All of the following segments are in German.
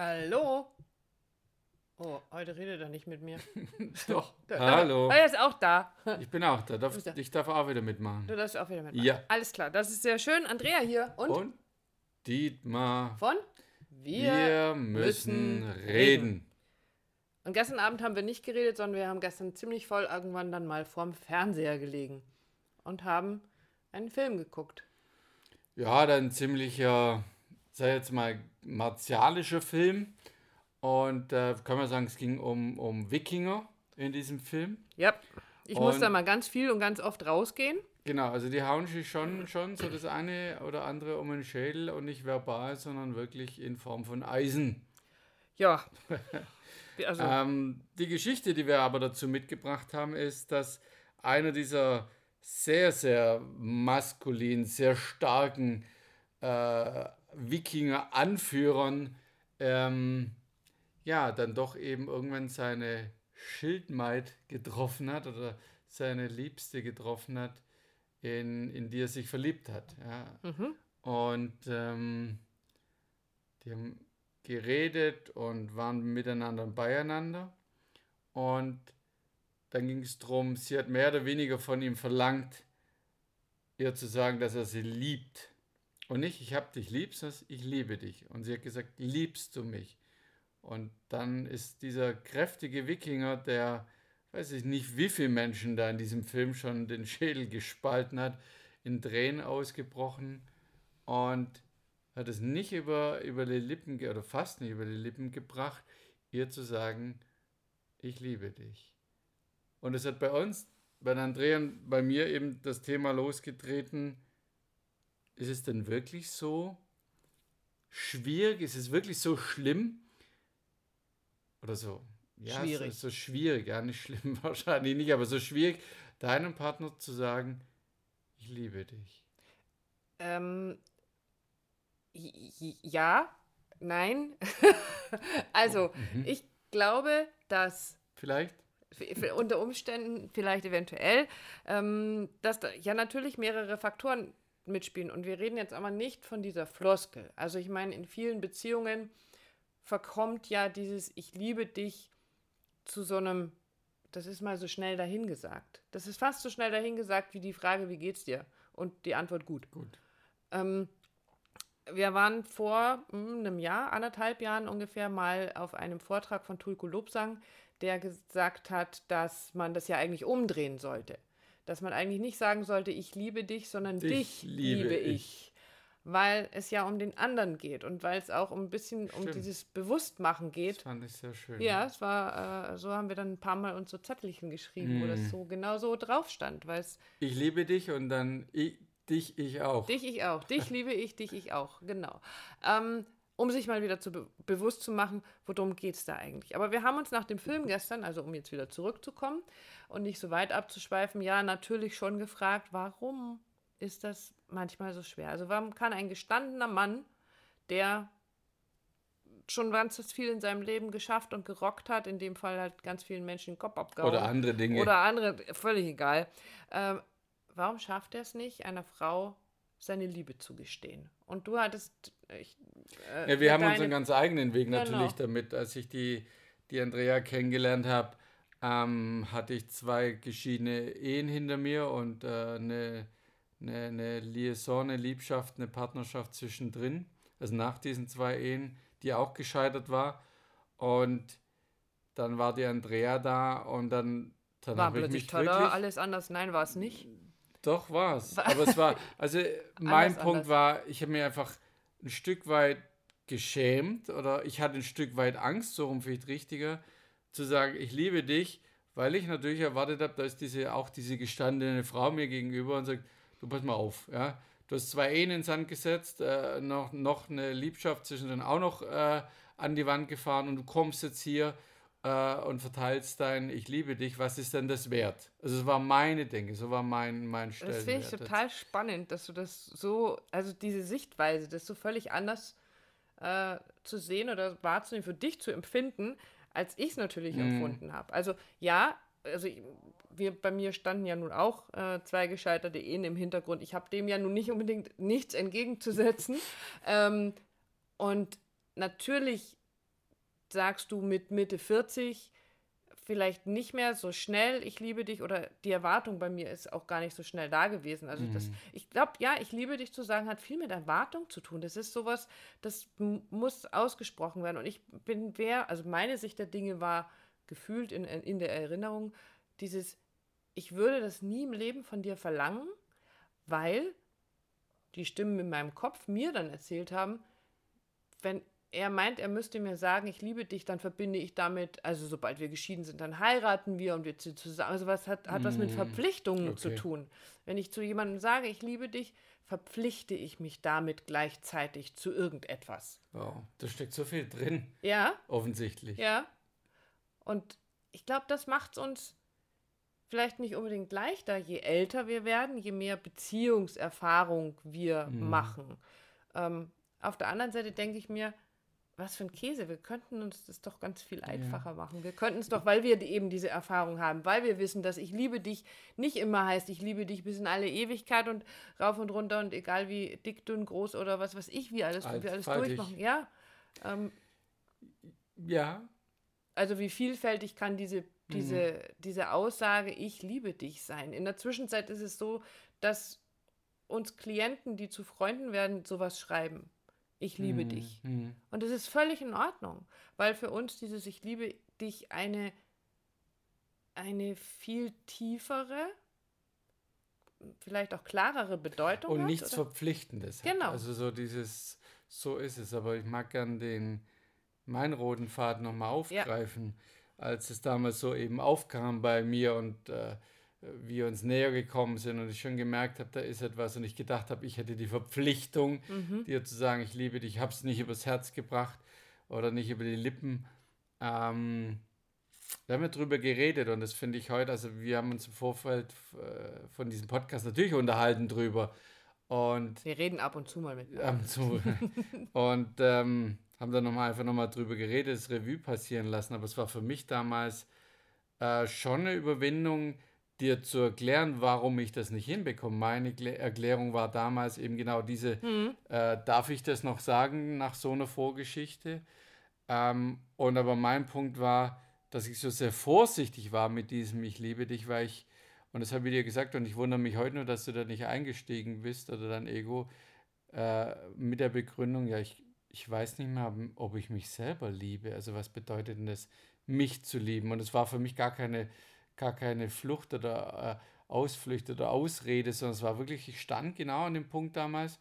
Hallo? Oh, heute redet er nicht mit mir. Doch. Da- Hallo. Ah, er ist auch da. Ich bin auch da. Darf, du? ich darf auch wieder mitmachen. Du darfst auch wieder mitmachen. Ja. Alles klar, das ist sehr schön. Andrea hier. Und, Und Dietmar, von? wir, müssen müssen reden. Und gestern Abend haben wir nicht geredet, sondern wir haben gestern ziemlich voll irgendwann dann mal vorm Fernseher gelegen und haben einen Film geguckt. Ja, dann ziemlicher, sag jetzt mal, martialischer Film. Und da kann man sagen, es ging um, um Wikinger in diesem Film. Ja. Ich muss da mal ganz viel und ganz oft rausgehen. Genau, also die hauen sich schon, schon so das eine oder andere um den Schädel und nicht verbal, sondern wirklich in Form von Eisen. Ja. Also, Ähm, die Geschichte, die wir aber dazu mitgebracht haben, ist, dass einer dieser sehr, sehr maskulin, sehr starken äh, Wikinger-Anführern ähm, ja, dann doch eben irgendwann seine Schildmaid getroffen hat oder seine Liebste getroffen hat, in, in die er sich verliebt hat. Ja. mhm. Und ähm, die haben geredet und waren miteinander beieinander. Und dann ging es darum, sie hat mehr oder weniger von ihm verlangt, ihr zu sagen, dass er sie liebt. Und nicht, ich hab dich lieb, sondern ich liebe dich. Und sie hat gesagt, liebst du mich? Und dann ist dieser kräftige Wikinger, der, weiß ich nicht, wie viele Menschen da in diesem Film schon den Schädel gespalten hat, in Tränen ausgebrochen und hat es nicht über, über die Lippen, oder fast nicht über die Lippen gebracht, ihr zu sagen, ich liebe dich. Und es hat bei uns, bei Andrea und bei mir eben das Thema losgetreten, ist es denn wirklich so schwierig? Ist es wirklich so schlimm? Oder so? Ja, Schwierig. So, so schwierig, ja, nicht schlimm wahrscheinlich nicht, aber so schwierig, deinem Partner zu sagen, ich liebe dich. Ähm, ja, nein. also, Mhm. ich glaube, dass Vielleicht? unter Umständen vielleicht eventuell, ähm, dass da ja natürlich mehrere Faktoren mitspielen. Und wir reden jetzt aber nicht von dieser Floskel. Also ich meine, in vielen Beziehungen verkommt ja dieses Ich liebe dich zu so einem, das ist mal so schnell dahingesagt. Das ist fast so schnell dahingesagt wie die Frage, wie geht's dir? Und die Antwort gut. Gut. Ähm, wir waren vor hm, einem Jahr, anderthalb Jahren ungefähr mal auf einem Vortrag von Tulku Lobsang, der gesagt hat, dass man das ja eigentlich umdrehen sollte. Dass man eigentlich nicht sagen sollte, ich liebe dich, sondern dich, Dich liebe liebe ich. ich. Weil es ja um den anderen geht und weil es auch ein bisschen um Stimmt. dieses Bewusstmachen Das geht. fand ich sehr schön. Ja, es war, äh, so haben wir dann ein paar Mal uns so Zettelchen geschrieben, wo das Mm. so genau so drauf stand, Ich liebe dich und dann ich, dich, ich auch. Dich, ich auch. Dich liebe ich, dich, ich auch. Genau. Ähm, um sich mal wieder zu be bewusst zu machen, worum geht es da eigentlich. Aber wir haben uns nach dem Film gestern, also um jetzt wieder zurückzukommen und nicht so weit abzuschweifen, ja, natürlich schon gefragt, warum ist das manchmal so schwer? Also warum kann ein gestandener Mann, der schon ganz viel in seinem Leben geschafft und gerockt hat, in dem Fall halt ganz vielen Menschen den Kopf abgehauen. Oder andere Dinge. Oder andere, völlig egal. Ähm, warum schafft er es nicht, einer Frau seine Liebe zu gestehen? Und du hattest. Ich, äh, ja, wir haben unseren ganz eigenen Weg Genau. natürlich damit. Als ich die, die Andrea kennengelernt habe, ähm, hatte ich zwei geschiedene Ehen hinter mir und äh, eine, eine, eine Liaison, eine Liebschaft, eine Partnerschaft zwischendrin. Also nach diesen zwei Ehen, die auch gescheitert war. Und dann war die Andrea da und dann, dann war habe ich mich tada, wirklich... alles anders. Nein, war es nicht. Doch, war es. Aber es war, also mein Punkt anders. war, ich habe mir einfach ein Stück weit geschämt oder ich hatte ein Stück weit Angst, so rum vielleicht richtiger, zu sagen, ich liebe dich, weil ich natürlich erwartet habe, da ist diese, auch diese gestandene Frau mir gegenüber und sagt, du pass mal auf, ja. Du hast zwei Ehen ins Sand gesetzt, äh, noch, noch eine Liebschaft zwischendrin auch noch äh, an die Wand gefahren und du kommst jetzt hier äh, und verteilst dein Ich liebe dich, was ist denn das wert? Also es war meine Denke, so war mein, mein Das Stellenwert. finde ich total spannend, dass du das so, also diese Sichtweise, das so völlig anders äh, zu sehen oder wahrzunehmen, für dich zu empfinden, als ich es natürlich Mhm. empfunden habe. Also ja, also ich, wir, bei mir standen ja nun auch äh, zwei gescheiterte Ehen im Hintergrund. Ich habe dem ja nun nicht unbedingt nichts entgegenzusetzen. ähm, und natürlich sagst du mit Mitte 40 vielleicht nicht mehr so schnell, ich liebe dich oder die Erwartung bei mir ist auch gar nicht so schnell da gewesen. Also das, Mhm. ich glaube, ja, ich liebe dich zu sagen, hat viel mit Erwartung zu tun. Das ist sowas, das muss ausgesprochen werden. Und ich bin wer, also meine Sicht der Dinge war gefühlt in, in der Erinnerung, dieses, ich würde das nie im Leben von dir verlangen, weil die Stimmen in meinem Kopf mir dann erzählt haben, wenn er meint, er müsste mir sagen, ich liebe dich, dann verbinde ich damit, also sobald wir geschieden sind, dann heiraten wir und wir ziehen zusammen. Also was hat, hat was mit Mm, Verpflichtungen zu okay. tun. Wenn ich zu jemandem sage, ich liebe dich, verpflichte ich mich damit gleichzeitig zu irgendetwas. Wow, da steckt so viel drin, Ja, offensichtlich. ja. Und ich glaube, das macht es uns vielleicht nicht unbedingt leichter, je älter wir werden, je mehr Beziehungserfahrung wir Mhm. machen. Ähm, auf der anderen Seite denke ich mir, was für ein Käse, wir könnten uns das doch ganz viel einfacher machen. Wir könnten es doch, weil wir eben diese Erfahrung haben, weil wir wissen, dass ich liebe dich nicht immer heißt, ich liebe dich bis in alle Ewigkeit und rauf und runter und egal wie dick, dünn, groß oder was weiß ich, wie alles, wie alles durchmachen. Ja, ähm, Ja, also wie vielfältig kann diese, diese, diese Aussage, ich liebe dich sein. In der Zwischenzeit ist es so, dass uns Klienten, die zu Freunden werden, sowas schreiben. Ich liebe dich. Mhm. Und das ist völlig in Ordnung, weil für uns dieses Ich liebe dich eine, eine viel tiefere, vielleicht auch klarere Bedeutung Und hat. nichts oder? Verpflichtendes. hat. Genau. Also so dieses, so ist es. Aber ich mag gern den, meinen roten Faden nochmal aufgreifen, als es damals so eben aufkam bei mir und äh, wir uns näher gekommen sind und ich schon gemerkt habe, da ist etwas und ich gedacht habe, ich hätte die Verpflichtung, Mhm. dir zu sagen, ich liebe dich, ich habe es nicht übers Herz gebracht oder nicht über die Lippen. Ähm, da haben wir drüber geredet und das finde ich heute, also wir haben uns im Vorfeld äh, von diesem Podcast natürlich unterhalten drüber und Wir reden ab und zu mal mit. ab und zu und ähm, haben dann nochmal einfach nochmal drüber geredet, das Revue passieren lassen, aber es war für mich damals äh, schon eine Überwindung, dir zu erklären, warum ich das nicht hinbekomme. Meine Klä- Erklärung war damals eben genau diese, Mhm. äh, darf ich das noch sagen nach so einer Vorgeschichte? Ähm, und aber mein Punkt war, dass ich so sehr vorsichtig war mit diesem Ich liebe dich, weil ich, und das habe ich dir gesagt, und ich wundere mich heute nur, dass du da nicht eingestiegen bist oder dein Ego, äh, mit der Begründung, ja, ich, ich weiß nicht mehr, ob ich mich selber liebe. Also was bedeutet denn das, mich zu lieben? Und es war für mich gar keine, gar keine Flucht oder äh, Ausflucht oder Ausrede, sondern es war wirklich, ich stand genau an dem Punkt damals,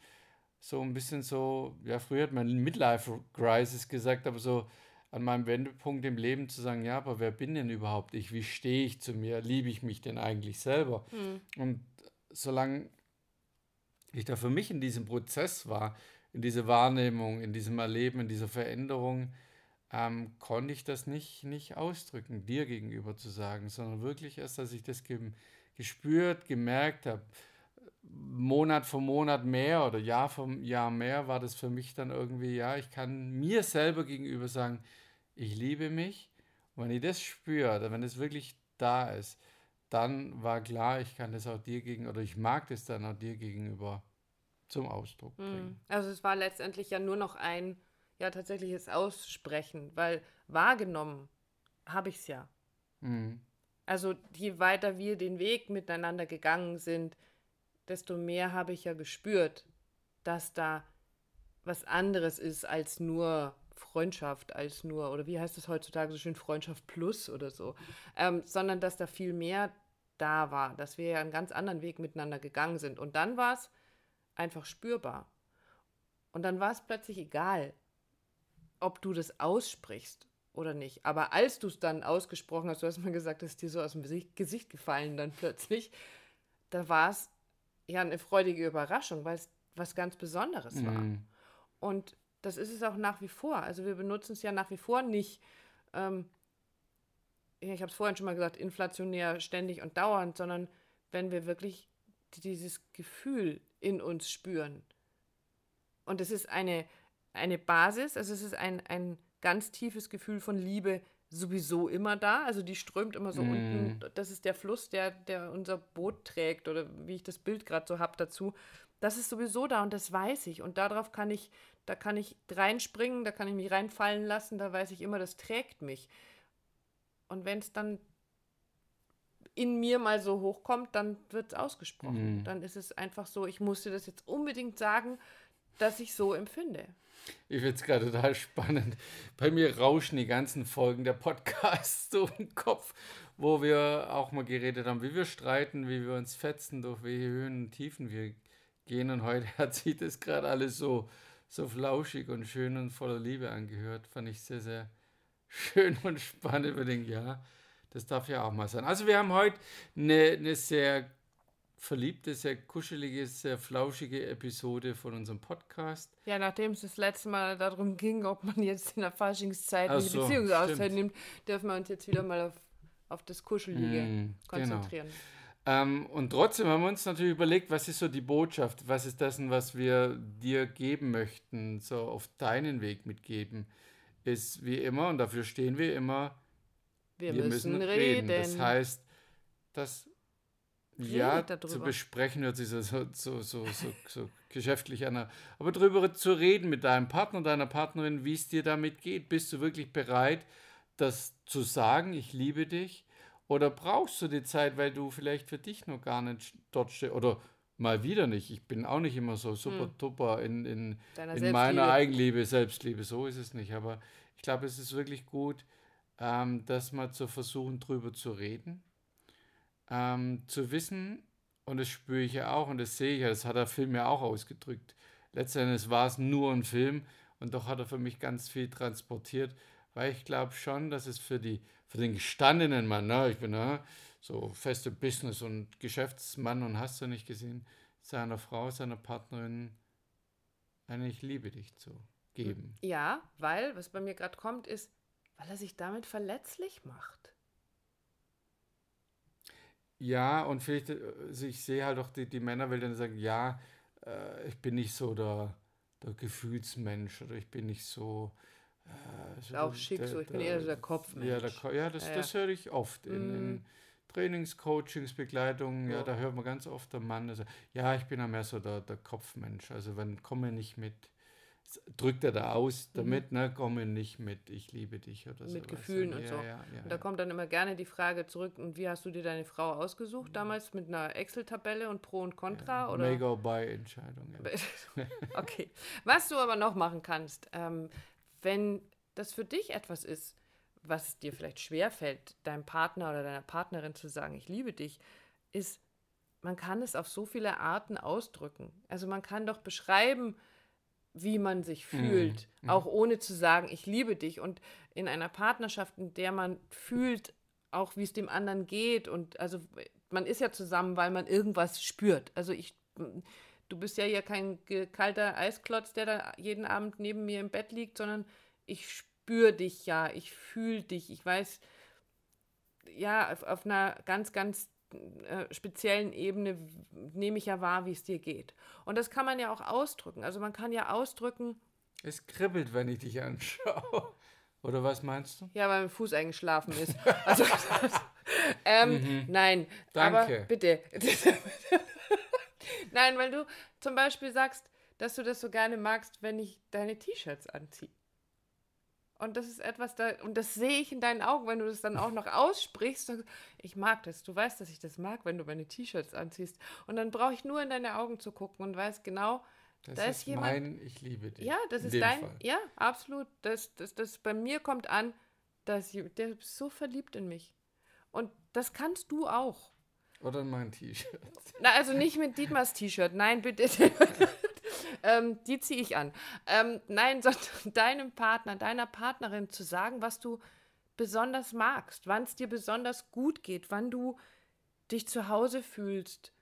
so ein bisschen so, ja, früher hat man Midlife-Crisis gesagt, aber so an meinem Wendepunkt im Leben zu sagen, ja, aber wer bin denn überhaupt ich? Wie stehe ich zu mir? Liebe ich mich denn eigentlich selber? Mhm. Und solange ich da für mich in diesem Prozess war, in dieser Wahrnehmung, in diesem Erleben, in dieser Veränderung, ähm, konnte ich das nicht, nicht ausdrücken, dir gegenüber zu sagen, sondern wirklich erst, als ich das ge gespürt, gemerkt habe, Monat für Monat mehr oder Jahr für Jahr mehr, war das für mich dann irgendwie, ja, ich kann mir selber gegenüber sagen, ich liebe mich. Und wenn ich das spüre, wenn es wirklich da ist, dann war klar, ich kann das auch dir gegenüber, oder ich mag das dann auch dir gegenüber zum Ausdruck bringen. Mhm. Also es war letztendlich ja nur noch ein, ja, tatsächliches Aussprechen, weil wahrgenommen habe ich es ja. Mhm. Also je weiter wir den Weg miteinander gegangen sind, desto mehr habe ich ja gespürt, dass da was anderes ist als nur Freundschaft, als nur, oder wie heißt es heutzutage so schön, Freundschaft plus oder so, ähm, sondern dass da viel mehr da war, dass wir ja einen ganz anderen Weg miteinander gegangen sind. Und dann war es einfach spürbar. Und dann war es plötzlich egal, ob du das aussprichst oder nicht. Aber als du es dann ausgesprochen hast, du hast mal gesagt, das ist dir so aus dem Gesicht, gefallen dann plötzlich, da war es ja eine freudige Überraschung, weil es was ganz Besonderes war. Mhm. Und das ist es auch nach wie vor. Also wir benutzen es ja nach wie vor nicht, ähm, ich habe es vorhin schon mal gesagt, inflationär ständig und dauernd, sondern wenn wir wirklich dieses Gefühl in uns spüren. Und es ist eine, eine Basis, also es ist ein, ein ganz tiefes Gefühl von Liebe sowieso immer da. Also die strömt immer so Mm. unten. Das ist der Fluss, der, der unser Boot trägt oder wie ich das Bild gerade so habe dazu. Das ist sowieso da und das weiß ich. Und darauf kann ich da kann ich reinspringen, da kann ich mich reinfallen lassen, da weiß ich immer, das trägt mich. Und wenn es dann in mir mal so hochkommt, dann wird es ausgesprochen. Mhm. Dann ist es einfach so, ich musste das jetzt unbedingt sagen, dass ich so empfinde. Ich finde es gerade total spannend. Bei mir rauschen die ganzen Folgen der Podcasts so im Kopf, wo wir auch mal geredet haben, wie wir streiten, wie wir uns fetzen, durch welche Höhen und Tiefen wir gehen. Und heute hat sich das gerade alles so, so flauschig und schön und voller Liebe angehört. Fand ich sehr, sehr schön und spannend. Ich denke, ja, das darf ja auch mal sein. Also wir haben heute eine, eine sehr verliebte, sehr kuschelige, sehr flauschige Episode von unserem Podcast. Ja, nachdem es das letzte Mal darum ging, ob man jetzt in der Faschingszeit eine so, Beziehungsauszeit nimmt, dürfen wir uns jetzt wieder mal auf, auf das Kuschelige mm, konzentrieren. Genau. Ähm, und trotzdem haben wir uns natürlich überlegt, was ist so die Botschaft, was ist das, was wir dir geben möchten, so auf deinen Weg mitgeben, ist wie immer, und dafür stehen wir immer, wir, wir müssen, müssen reden. reden. Das heißt, das ja, zu besprechen hört sich so, so, so, so, so geschäftlich an. Aber darüber zu reden mit deinem Partner, deiner Partnerin, wie es dir damit geht. Bist du wirklich bereit, das zu sagen, ich liebe dich? Oder brauchst du die Zeit, weil du vielleicht für dich noch gar nicht dort stehst? Oder mal wieder nicht. Ich bin auch nicht immer so super hm. duper in, in, in meiner Eigenliebe, Selbstliebe. So ist es nicht. Aber ich glaube, es ist wirklich gut, ähm, das mal zu versuchen, drüber zu reden. Ähm, zu wissen, und das spüre ich ja auch und das sehe ich ja, das hat der Film ja auch ausgedrückt. Letztendlich war es nur ein Film und doch hat er für mich ganz viel transportiert, weil ich glaube schon, dass es für, die, für den gestandenen Mann, ne, ich bin ne, so feste Business- und Geschäftsmann und hast du nicht gesehen, seiner Frau, seiner Partnerin eine Ich liebe dich zu geben. Ja, weil, was bei mir gerade kommt, ist, weil er sich damit verletzlich macht. Ja, und vielleicht, also ich sehe halt auch die, die Männerwelt dann sagen, ja, äh, ich bin nicht so der, der Gefühlsmensch oder ich bin nicht so. Äh, so auch schick der, so, ich der, bin eher so der Kopfmensch. Ja, der, ja das, ja, das höre ich oft in, in Trainings, Coachings, Begleitungen, ja. ja, da hört man ganz oft der Mann, also, ja, ich bin ja mehr so der, der Kopfmensch, also wenn komme nicht mit drückt er da aus damit, mhm. ne, komme nicht mit, ich liebe dich oder so. Mit Gefühlen und ja, so. Ja, ja, und da kommt dann immer gerne die Frage zurück, und wie hast du dir deine Frau ausgesucht damals mit einer Excel-Tabelle und Pro und Contra? oder? Make-or-buy-Entscheidung. okay. Was du aber noch machen kannst, ähm, wenn das für dich etwas ist, was dir vielleicht schwerfällt, deinem Partner oder deiner Partnerin zu sagen, ich liebe dich, ist, man kann es auf so viele Arten ausdrücken. Also man kann doch beschreiben, wie man sich mhm. fühlt, mhm. auch ohne zu sagen, ich liebe dich. Und in einer Partnerschaft, in der man fühlt, auch wie es dem anderen geht. Und also man ist ja zusammen, weil man irgendwas spürt. Also ich, du bist ja hier kein kalter Eisklotz, der da jeden Abend neben mir im Bett liegt, sondern ich spüre dich ja, ich fühle dich, ich weiß, ja, auf, auf einer ganz, ganz äh, speziellen Ebene nehme ich ja wahr, wie es dir geht. Und das kann man ja auch ausdrücken. Also man kann ja ausdrücken. Es kribbelt, wenn ich dich anschaue. Oder was meinst du? Ja, weil mein Fuß eingeschlafen ist. Also, ähm, mhm. Nein, Danke. aber bitte. nein, weil du zum Beispiel sagst, dass du das so gerne magst, wenn ich deine T-Shirts anziehe. Und das ist etwas, da, und das sehe ich in deinen Augen, wenn du das dann auch noch aussprichst. Ich mag das. Du weißt, dass ich das mag, wenn du meine T-Shirts anziehst. Und dann brauche ich nur in deine Augen zu gucken und weiß genau, das da ist, ist jemand. Mein, ich liebe dich. Ja, das ist dein. Fall. Ja, absolut. Das, das, das bei mir kommt an, dass der ist so verliebt in mich. Und das kannst du auch. Oder in mein T-Shirt. Na, also nicht mit Dietmars T-Shirt. Nein, bitte. ähm, die ziehe ich an. Ähm, nein, deinem Partner, deiner Partnerin zu sagen, was du besonders magst, wann es dir besonders gut geht, wann du dich zu Hause fühlst,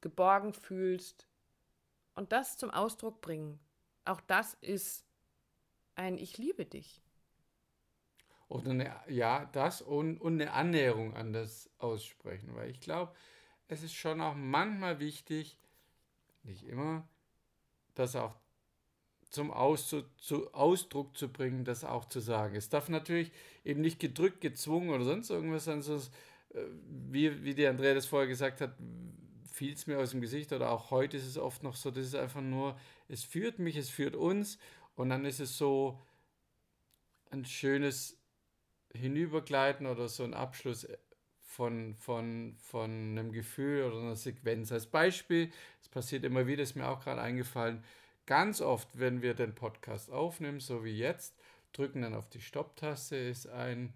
geborgen fühlst und das zum Ausdruck bringen. Auch das ist ein Ich liebe dich. Oder eine, ja, das und, und eine Annäherung an das aussprechen, weil ich glaube, es ist schon auch manchmal wichtig, nicht immer, das auch zum Aus, zu, zu Ausdruck zu bringen, das auch zu sagen. Es darf natürlich eben nicht gedrückt, gezwungen oder sonst irgendwas sein, sondern äh, wie, wie der Andrea das vorher gesagt hat, fiel es mir aus dem Gesicht oder auch heute ist es oft noch so, das ist einfach nur, es führt mich, es führt uns Und dann ist es so ein schönes Hinübergleiten oder so ein Abschluss von, von, von einem Gefühl oder einer Sequenz. Als Beispiel, es passiert immer wieder, ist mir auch gerade eingefallen, ganz oft, wenn wir den Podcast aufnehmen, so wie jetzt, drücken dann auf die Stopptaste, ist ein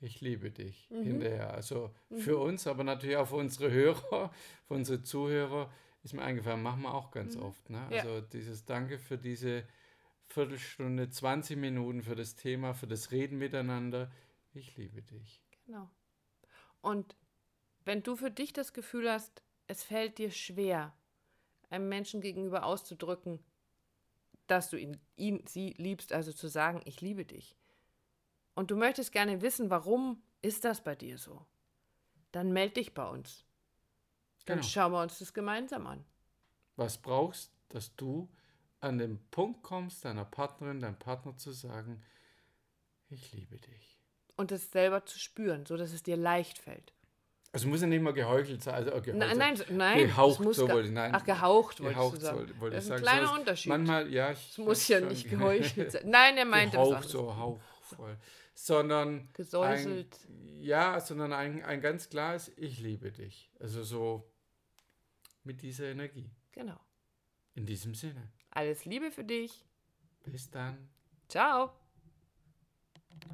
Ich liebe dich Mhm. hinterher. Also für uns, aber natürlich auch für unsere Hörer, für unsere Zuhörer, ist mir eingefallen, machen wir auch ganz oft. Ne? Mhm. Ja. Also dieses Danke für diese Viertelstunde, 20 Minuten für das Thema, für das Reden miteinander. Ich liebe dich. Genau. Und wenn du für dich das Gefühl hast, es fällt dir schwer, einem Menschen gegenüber auszudrücken, dass du ihn, ihn, sie liebst, also zu sagen, ich liebe dich. Und du möchtest gerne wissen, warum ist das bei dir so? Dann meld dich bei uns. Dann Genau. schauen wir uns das gemeinsam an. Was brauchst, dass du an den Punkt kommst, deiner Partnerin, deinem Partner zu sagen, ich liebe dich. Und es selber zu spüren, so dass es dir leicht fällt. Also muss ja nicht mal geheuchelt sein. Also, äh, geheuchelt Nein, nein, nein. Gehaucht, muss so wollte ich, nein. Ach, gehaucht, Gehaucht du sagen. soll- wollte das ich ist ein sagen. kleiner So Unterschied. Manchmal, ja. Ich es muss ja nicht geheuchelt sein. Nein, er meinte Gehaucht, anderes. so hauchvoll. Sondern Gesäuselt. Ein, ja, sondern ein, ein ganz klares Ich liebe dich. Also so mit dieser Energie. Genau. In diesem Sinne. Alles Liebe für dich. Bis dann. Ciao.